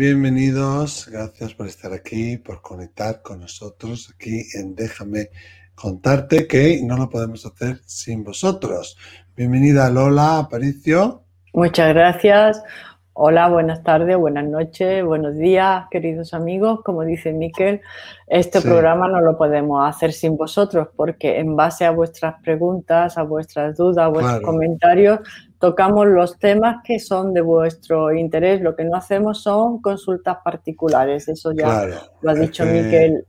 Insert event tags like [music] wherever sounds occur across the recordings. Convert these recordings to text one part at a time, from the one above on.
Bienvenidos. Gracias por estar aquí, por conectar con nosotros aquí en Déjame contarte que no lo podemos hacer sin vosotros. Bienvenida Lola Aparicio. Muchas gracias. Hola, buenas tardes, buenas noches, buenos días, queridos amigos. Como dice Miquel, este programa no lo podemos hacer sin vosotros porque en base a vuestras preguntas, a vuestras dudas, a vuestros comentarios, tocamos los temas que son de vuestro interés. Lo que no hacemos son consultas particulares. Eso ya lo ha dicho Miquel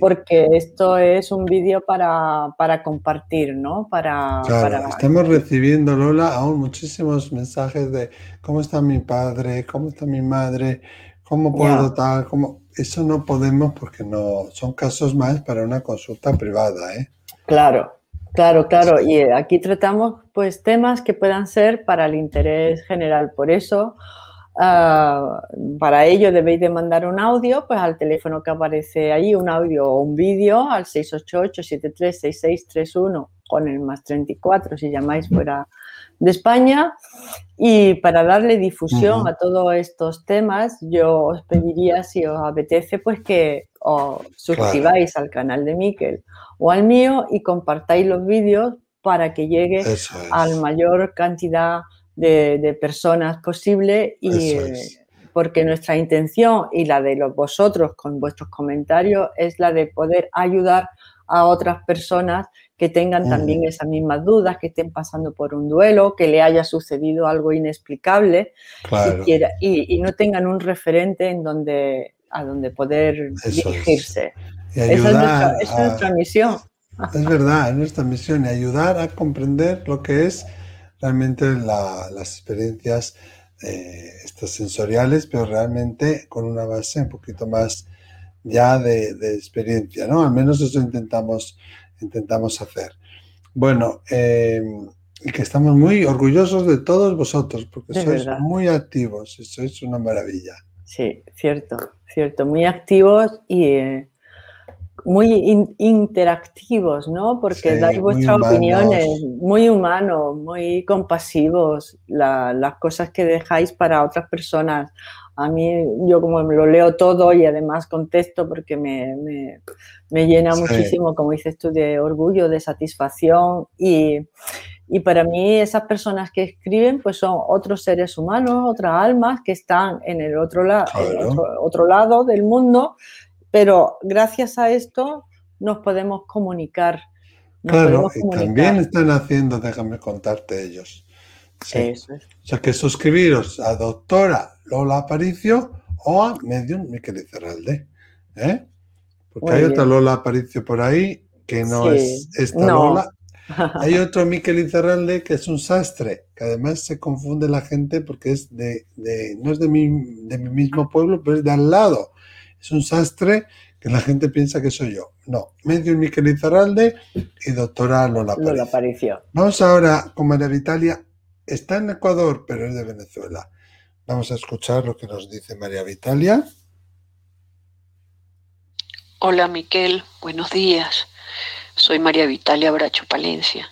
porque esto es un vídeo para, compartir, ¿no? Para, estamos recibiendo, Lola, aún muchísimos mensajes de cómo está mi padre, cómo está mi madre, cómo puedo tal, cómo... Eso no podemos porque no son casos más para una consulta privada, ¿eh? Claro, Claro, claro, y aquí tratamos pues temas que puedan ser para el interés general. Por eso Ah, para ello debéis de mandar un audio pues al teléfono que aparece ahí, un audio o un vídeo al 688-736631 con el más 34 si llamáis fuera de España. Y para darle difusión a todos estos temas, yo os pediría, si os apetece, pues que os suscribáis al canal de Miquel o al mío y compartáis los vídeos para que llegue a la mayor cantidad de, personas posible y porque nuestra intención y la de los vosotros con vuestros comentarios es la de poder ayudar a otras personas que tengan también esas mismas dudas, que estén pasando por un duelo, que le haya sucedido algo inexplicable y, no tengan un referente en donde, a donde poder dirigirse. esa, es nuestra, misión. Es verdad, es nuestra misión y ayudar a comprender lo que es realmente las experiencias eh, estas sensoriales, pero realmente con una base un poquito más ya de, experiencia, ¿no? Al menos eso intentamos, intentamos hacer. Bueno, eh, y que estamos muy orgullosos de todos vosotros, porque sois muy activos y sois una maravilla. Sí, cierto, cierto, muy activos y, eh, muy interactivos, ¿no? Porque dais vuestras opiniones, muy humanos, muy compasivos, las cosas que dejáis para otras personas. A mí, yo como lo leo todo y además contesto porque me, me, llena muchísimo, como dices tú, de orgullo, de satisfacción y, y para mí esas personas que escriben pues son otros seres humanos, otras almas que están en el otro, otro lado del mundo pero gracias a esto nos podemos comunicar. claro, y también están haciendo, déjame contarte ellos. Sí. O sea que suscribiros a doctora Lola Aparicio o a Medium Miquel Izarralde. ¿eh? Porque hay otra Lola Aparicio por ahí que no es esta Lola. Hay otro Miquel Izarralde que es un sastre, que además se confunde la gente porque es de, no es de mi, de mi mismo pueblo, pero es de al lado es un sastre que la gente piensa que soy yo. No, medio Miquel Izarralde y doctora Lola Aparicio. Vamos ahora con María Vitalia. Está en Ecuador, pero es de Venezuela. Vamos a escuchar lo que nos dice María Vitalia. Hola Miquel, buenos días. Soy María Vitalia Bracho Palencia.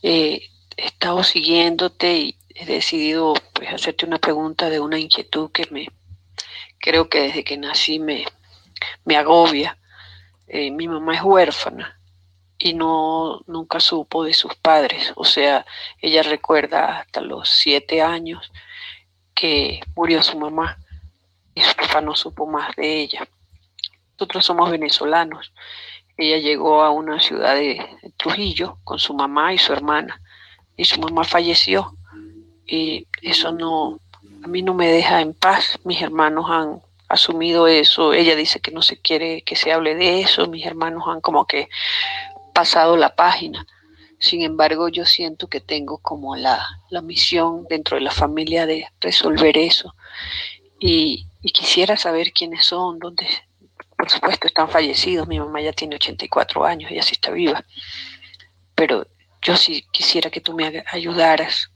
Eh, he estado siguiéndote y he decidido pues, hacerte una pregunta de una inquietud que me, creo que desde que nací me, me agobia. Eh, mi mamá es huérfana y no nunca supo de sus padres. O sea, ella recuerda hasta los siete años que murió su mamá y su papá no supo más de ella. Nosotros somos venezolanos. Ella llegó a una ciudad de Trujillo con su mamá y su hermana y su mamá falleció y eso no, a mí no me deja en paz. Mis hermanos han asumido eso. Ella dice que no se quiere que se hable de eso. Mis hermanos han como que pasado la página. Sin embargo, yo siento que tengo como la, misión dentro de la familia de resolver eso. Y, y, quisiera saber quiénes son, dónde, por supuesto, están fallecidos. Mi mamá ya tiene 84 años, ella sí está viva. Pero yo sí quisiera que tú me ayudaras.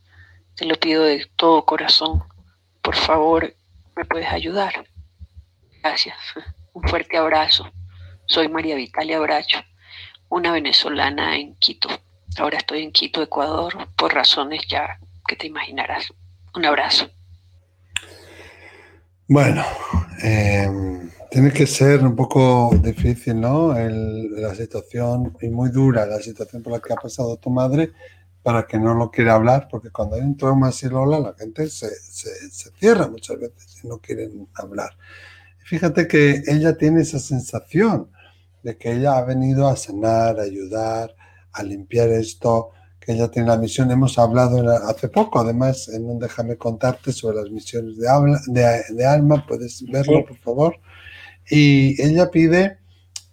Te lo pido de todo corazón por favor, ¿me puedes ayudar? Gracias. Un fuerte abrazo. Soy María Vitalia Bracho, una venezolana en Quito. Ahora estoy en Quito, Ecuador, por razones ya que te imaginarás. Un abrazo. Bueno, em, tiene que ser un poco difícil, ¿no? la situación, y muy dura la situación por la que ha pasado tu madre, para que no lo quiera hablar, porque cuando hay un trauma así, Lola, la gente se, se cierra muchas veces y no quieren hablar. Fíjate que ella tiene esa sensación de que ella ha venido a sanar, a ayudar, a limpiar esto, que ella tiene la misión. Hemos hablado hace poco, además, en un Déjame contarte sobre las misiones de, de, alma, puedes verlo, por favor. Y ella pide,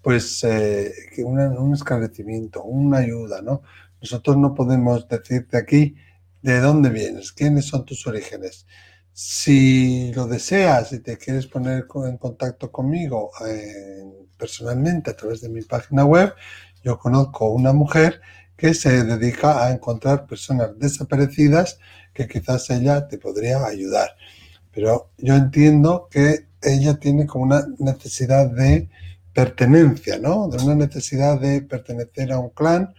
pues, eh, un esclarecimiento, una ayuda, ¿no? Nosotros no podemos decirte aquí de dónde vienes, quiénes son tus orígenes. Si lo deseas y te quieres poner en contacto conmigo eh, personalmente a través de mi página web, yo conozco una mujer que se dedica a encontrar personas desaparecidas que quizás ella te podría ayudar. Pero yo entiendo que ella tiene como una necesidad de pertenencia, ¿no? De una necesidad de pertenecer a un clan,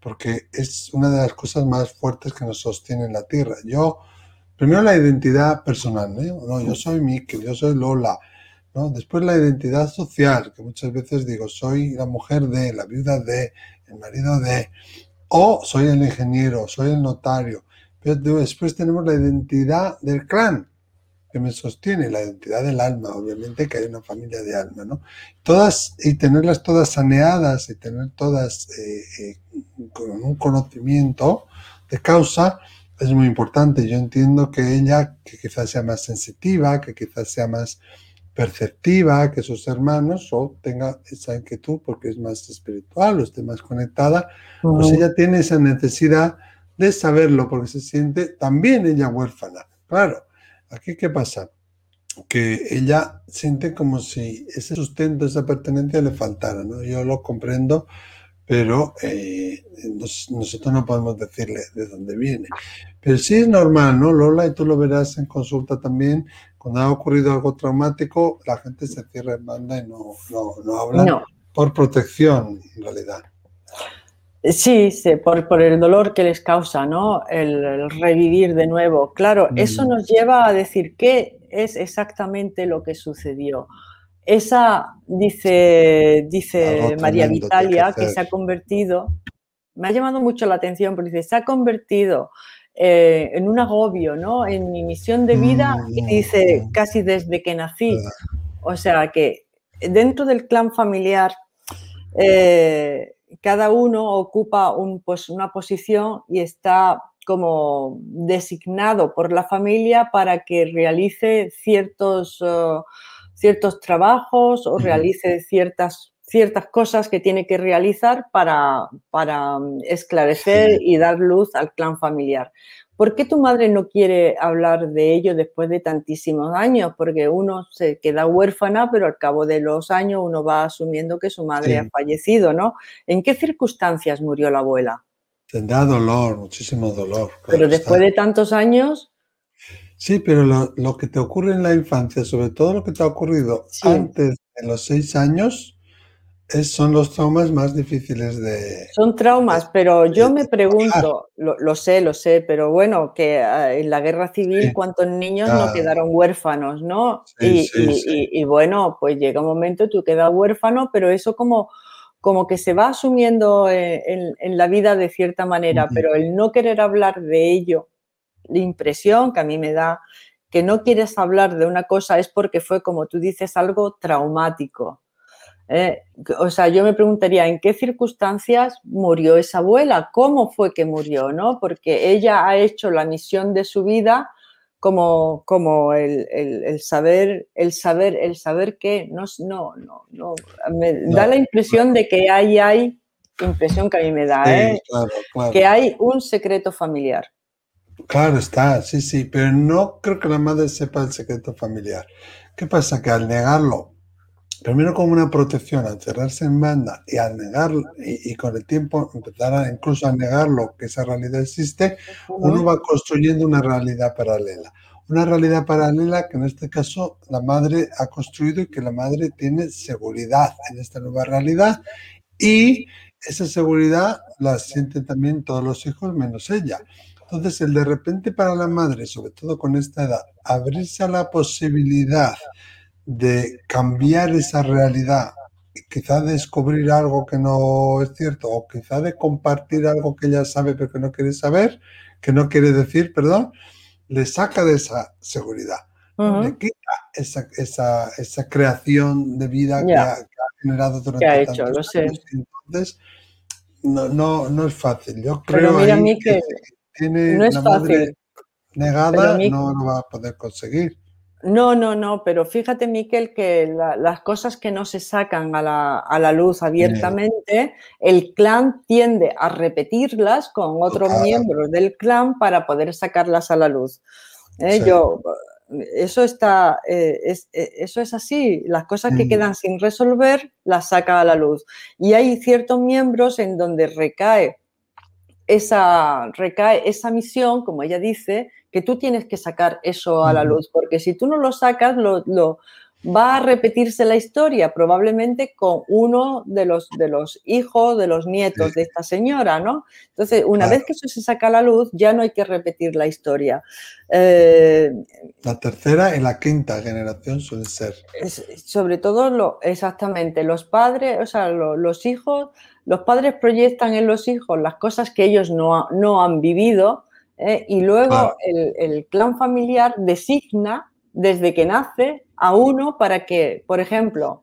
porque es una de las cosas más fuertes que nos sostiene en la Tierra. Yo, primero la identidad personal, ¿no? yo soy Miki, yo soy Lola, ¿no? Después la identidad social, que muchas veces digo, soy la mujer de, la viuda de, el marido de, o soy el ingeniero, soy el notario. Pero después tenemos la identidad del clan que me sostiene, la identidad del alma, obviamente que hay una familia de alma, ¿no? Todas, y tenerlas todas saneadas y tener todas eh, eh, con un conocimiento de causa es muy importante. Yo entiendo que ella, que quizás sea más sensitiva, que quizás sea más perceptiva que sus hermanos o tenga esa inquietud porque es más espiritual o esté más conectada, pues ella tiene esa necesidad de saberlo porque se siente también ella huérfana. Claro, aquí qué pasa? Que ella siente como si ese sustento, esa pertenencia le faltara, ¿no? Yo lo comprendo, pero eh, nosotros no podemos decirle de dónde viene. Pero sí es normal, ¿no, Lola? Y tú lo verás en consulta también, cuando ha ocurrido algo traumático, la gente se cierra en banda y no, no, habla por protección, en realidad. Sí, sí por, por, el dolor que les causa, ¿no? El, revivir de nuevo. Claro, eso mm. nos lleva a decir qué es exactamente lo que sucedió. Esa, dice, dice María Vitalia, que, que se ha convertido, me ha llamado mucho la atención porque dice, se ha convertido eh, en un agobio, ¿no? En mi misión de vida, y mm, dice, casi desde que nací. O sea que dentro del clan familiar, eh, cada uno ocupa un, pues, una posición y está como designado por la familia para que realice ciertos, uh, ciertos trabajos o realice ciertas ciertas cosas que tiene que realizar para, para mm, esclarecer y dar luz al clan familiar. ¿Por qué tu madre no quiere hablar de ello después de tantísimos años? Porque uno se queda huérfana, pero al cabo de los años uno va asumiendo que su madre ha fallecido, ¿no? ¿En qué circunstancias murió la abuela? Tendrá dolor, muchísimo dolor. pero después de tantos años... Sí, pero lo, que te ocurre en la infancia, sobre todo lo que te ha ocurrido antes de los seis años, son los traumas más difíciles de... Son traumas, pero yo me pregunto, lo, sé, lo sé, pero bueno, que ah, en la guerra civil cuántos niños no quedaron huérfanos, ¿no? y, bueno, pues llega un momento tú quedas huérfano, pero eso como, como que se va asumiendo eh, en, la vida de cierta manera, pero el no querer hablar de ello, la impresión que a mí me da que no quieres hablar de una cosa es porque fue, como tú dices, algo traumático. Eh, o sea, yo me preguntaría en qué circunstancias murió esa abuela, cómo fue que murió, ¿no? Porque ella ha hecho la misión de su vida como, como el, saber, el saber, el saber que no, no, no, me da la impresión de que ahí hay, impresión que a mí me da, ¿eh? que hay un secreto familiar. Claro está, sí, sí, pero no creo que la madre sepa el secreto familiar. ¿Qué pasa? Que al negarlo primero como una protección al cerrarse en banda y al negarlo, y, con el tiempo empezar a, incluso a negarlo que esa realidad existe, uno va construyendo una realidad paralela. Una realidad paralela que en este caso la madre ha construido y que la madre tiene seguridad en esta nueva realidad y esa seguridad la sienten también todos los hijos menos ella. Entonces, el de repente para la madre, sobre todo con esta edad, abrirse a la posibilidad de cambiar esa realidad, quizá descubrir algo que no es cierto, o quizá de compartir algo que ella sabe pero que no quiere saber, que no quiere decir, perdón, le saca de esa seguridad. Le quita esa, esa, esa, creación de vida que ha, generado durante ha hecho, lo sé. Entonces, no, no, no es fácil. Yo creo que, tiene no es fácil. negada, no lo va a poder conseguir. No, no, no, pero fíjate, Miquel, que las cosas que no se sacan a la, a la luz abiertamente, el clan tiende a repetirlas con otros miembros del clan para poder sacarlas a la luz. ¿eh? Yo, eso está, eh, es, eh, eso es así. Las cosas que mm. quedan sin resolver las saca a la luz. Y hay ciertos miembros en donde recae esa, recae esa misión, como ella dice, que tú tienes que sacar eso a la luz, porque si tú no lo sacas, lo, va a repetirse la historia, probablemente con uno de los, de los hijos, de los nietos de esta señora, ¿no? Entonces, una vez que eso se saca a la luz, ya no hay que repetir la historia. Eh, la tercera y la quinta generación suelen ser. sobre todo, lo, exactamente, los padres, o sea, los hijos, los padres proyectan en los hijos las cosas que ellos no, no han vivido ¿eh? y luego el, clan familiar designa desde que nace a uno para que, por ejemplo,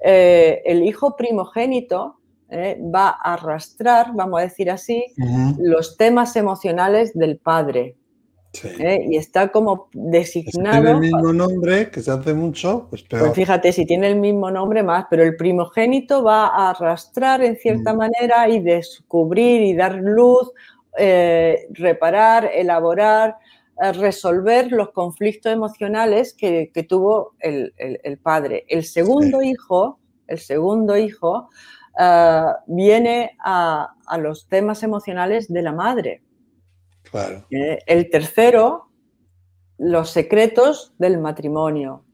eh, el hijo primogénito ¿eh? va a arrastrar, vamos a decir así, los temas emocionales del padre. Y está como designado. Si tiene el mismo nombre, que se hace mucho, pues peor. Pues fíjate, si tiene el mismo nombre más, pero el primogénito va a arrastrar en cierta mm. manera y descubrir y dar luz eh, reparar, elaborar, eh, resolver los conflictos emocionales que, tuvo el, padre. El segundo hijo, el segundo hijo, eh, viene a, los temas emocionales de la madre. el tercero, los secretos del matrimonio.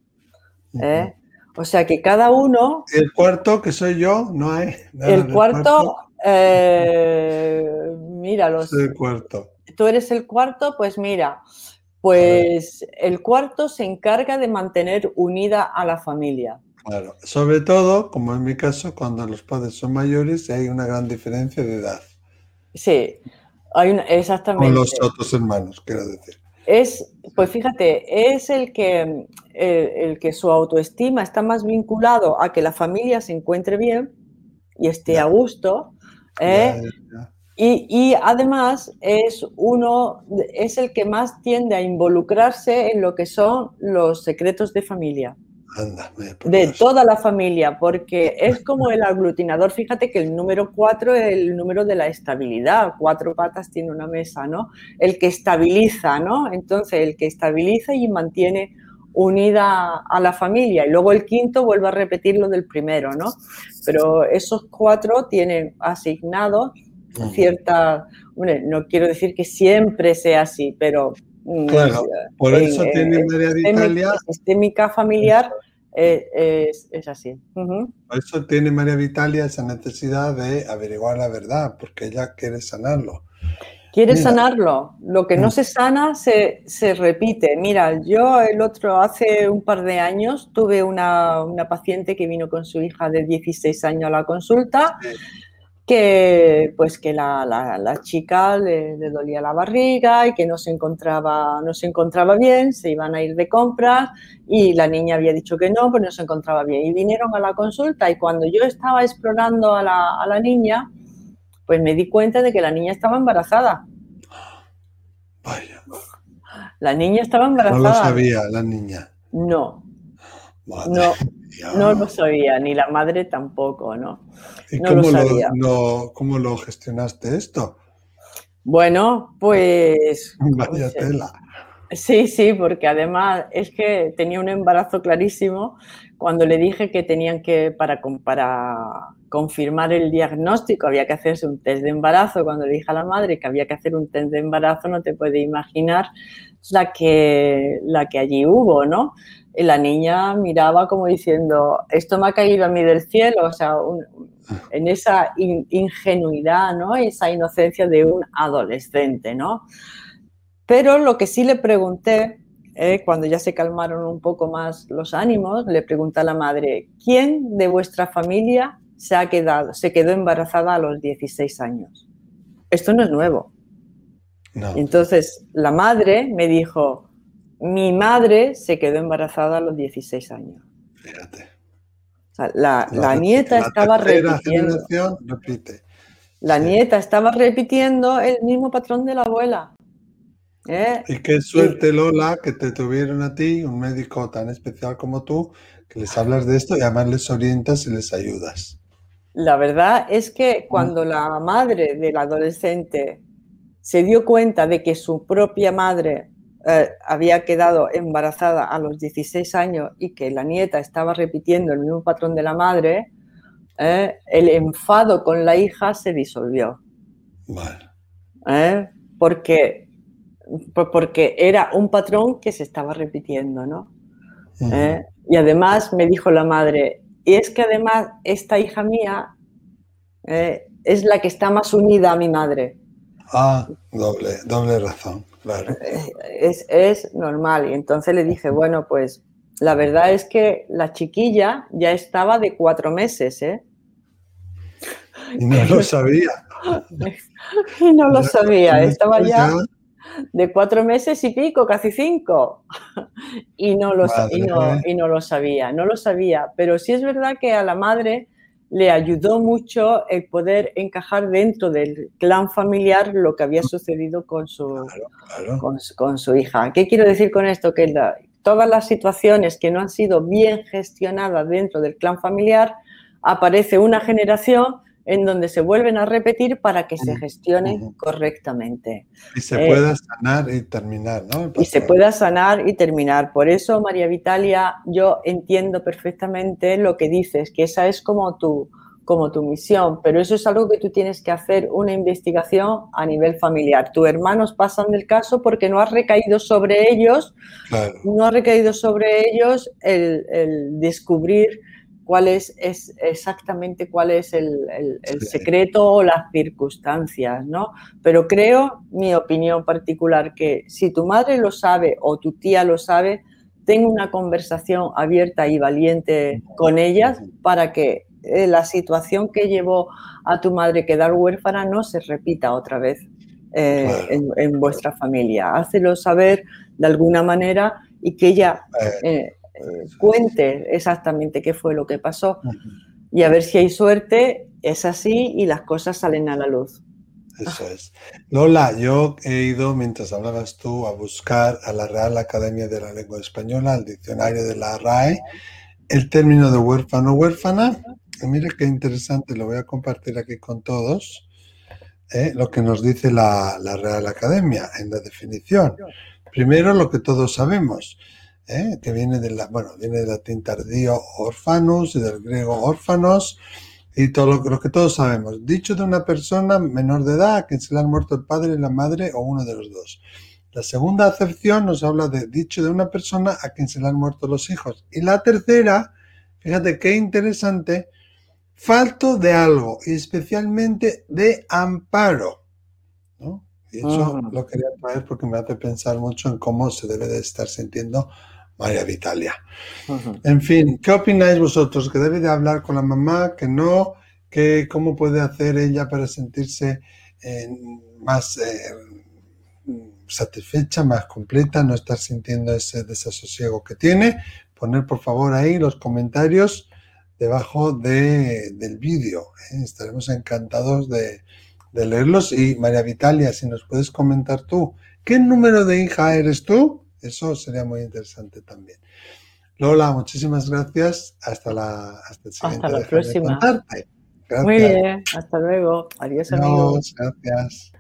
O sea que cada uno. el cuarto, que soy yo, no hay. el cuarto, eh, mira, los, el cuarto. Tú eres el cuarto, pues mira, pues el cuarto se encarga de mantener unida a la familia. Claro, sobre todo, como en mi caso, cuando los padres son mayores y hay una gran diferencia de edad. Sí, hay una, exactamente. Con los otros hermanos, quiero decir. Es, pues fíjate, es el que, el que su autoestima está más vinculado a que la familia se encuentre bien y esté a gusto ¿eh? Y, además es uno, es el que más tiende a involucrarse en lo que son los secretos de familia. de toda la familia, porque es como el aglutinador. Fíjate que el número cuatro es el número de la estabilidad. Cuatro patas tiene una mesa, ¿no? El que estabiliza, ¿no? Entonces, el que estabiliza y mantiene unida a la familia. Y luego el quinto vuelve a repetir lo del primero, ¿no? Pero esos cuatro tienen asignados cierta, no quiero decir que siempre sea así, pero mm, claro, por eso tiene María Vitalia. Sistémica familiar eh, es, así. Por eso tiene María Vitalia esa necesidad de averiguar la verdad, porque ella quiere sanarlo. Quiere sanarlo. Lo que no mm. se sana se, repite. Mira, yo el otro, hace un par de años, tuve una, paciente que vino con su hija de 16 años a la consulta, que pues que la, chica le, dolía la barriga y que no se, encontraba, no se encontraba bien, se iban a ir de compras y la niña había dicho que no, pues no se encontraba bien. Y vinieron a la consulta y cuando yo estaba explorando a la, a la niña, pues me di cuenta de que la niña estaba embarazada. Vaya. La niña estaba embarazada. No lo sabía la niña. No. no, no lo sabía, ni la madre tampoco, ¿no? ¿Y cómo, lo, cómo lo gestionaste esto? Bueno, pues. [laughs] Vaya tela. Sí, sí, porque además es que tenía un embarazo clarísimo cuando le dije que tenían que, para, para confirmar el diagnóstico, había que hacerse un test de embarazo. Cuando le dije a la madre que había que hacer un test de embarazo, no te puedes imaginar la que, la que allí hubo, ¿no? La niña miraba como diciendo, esto me ha caído a mí del cielo, o sea, en esa ingenuidad, ¿no? Esa inocencia de un adolescente, ¿no? Pero lo que sí le pregunté, eh, cuando ya se calmaron un poco más los ánimos, le pregunté a la madre, ¿quién de vuestra familia se ha quedado, se quedó embarazada a los 16 años? Esto no es nuevo. Entonces, la madre me dijo, mi madre se quedó embarazada a los 16 años. Fíjate. la, nieta estaba repitiendo. La nieta estaba repitiendo el mismo patrón de la abuela. ¿eh? Y qué suerte, Lola, que te tuvieron a ti, un médico tan especial como tú, que les hablas de esto y además les orientas y les ayudas. La verdad es que cuando la madre del adolescente se dio cuenta de que su propia madre eh, había quedado embarazada a los 16 años y que la nieta estaba repitiendo el mismo patrón de la madre, eh, el enfado con la hija se disolvió. Eh, porque, porque era un patrón que se estaba repitiendo, ¿no? y además me dijo la madre, y es que además esta hija mía es la que está más unida a mi madre. Ah, doble, doble razón. Es, normal. Y entonces le dije, bueno, pues la verdad es que la chiquilla ya estaba de cuatro meses, ¿eh? Y no lo [laughs] sabía. y no lo sabía, estaba ya de cuatro meses y pico, casi cinco. [laughs] y, no lo, y, no, y no lo sabía, no lo sabía. Pero sí es verdad que a la madre le ayudó mucho el poder encajar dentro del clan familiar lo que había sucedido con su, Con, su hija. ¿Qué quiero decir con esto? Que todas las situaciones que no han sido bien gestionadas dentro del clan familiar, aparece una generación en donde se vuelven a repetir para que se gestionen correctamente. Y se pueda eh, sanar y terminar, ¿no? Y se pueda sanar y terminar. Por eso, María Vitalia, yo entiendo perfectamente lo que dices, que esa es como tu, como tu misión, pero eso es algo que tú tienes que hacer una investigación a nivel familiar. Tus hermanos pasan del caso porque no ha recaído sobre ellos, no ha recaído sobre ellos el, el descubrir cuál es, es exactamente cuál es el, secreto o las circunstancias, ¿no? Pero creo, mi opinión particular, que si tu madre lo sabe o tu tía lo sabe, tenga una conversación abierta y valiente con ellas para que eh, la situación que llevó a tu madre quedar huérfana no se repita otra vez eh, en, vuestra familia. Hácelo saber de alguna manera y que ella eh, cuente exactamente qué fue lo que pasó y a ver si hay suerte, es así y las cosas salen a la luz. Eso es. Lola, yo he ido, mientras hablabas tú, a buscar a la Real Academia de la Lengua Española, al diccionario de la RAE, el término de huérfano huérfana. Y mira qué interesante, lo voy a compartir aquí con todos, ¿eh? lo que nos dice la, la Real Academia en la definición. Primero, lo que todos sabemos, ¿eh? que viene de la, bueno, viene del latín tardío orfanus y del griego órfanos y todo lo, que todos sabemos. Dicho de una persona menor de edad a quien se le han muerto el padre y la madre o uno de los dos. La segunda acepción nos habla de dicho de una persona a quien se le han muerto los hijos. Y la tercera, fíjate qué interesante, falto de algo y especialmente de amparo. Y eso lo quería traer porque me hace pensar mucho en cómo se debe de estar sintiendo María Vitalia. En fin, ¿qué opináis vosotros? ¿Que debe de hablar con la mamá? ¿Que no? ¿Que ¿Cómo puede hacer ella para sentirse eh, más eh, satisfecha, más completa, no estar sintiendo ese desasosiego que tiene? Poner por favor ahí los comentarios debajo del vídeo. ¿eh? Estaremos encantados de, de leerlos. Y María Vitalia, si nos puedes comentar tú, ¿qué número de hija eres tú? Eso sería muy interesante también. Lola, muchísimas gracias. Hasta la, hasta el siguiente. Hasta la próxima. Muy bien, hasta luego. Adiós, amigos. Gracias.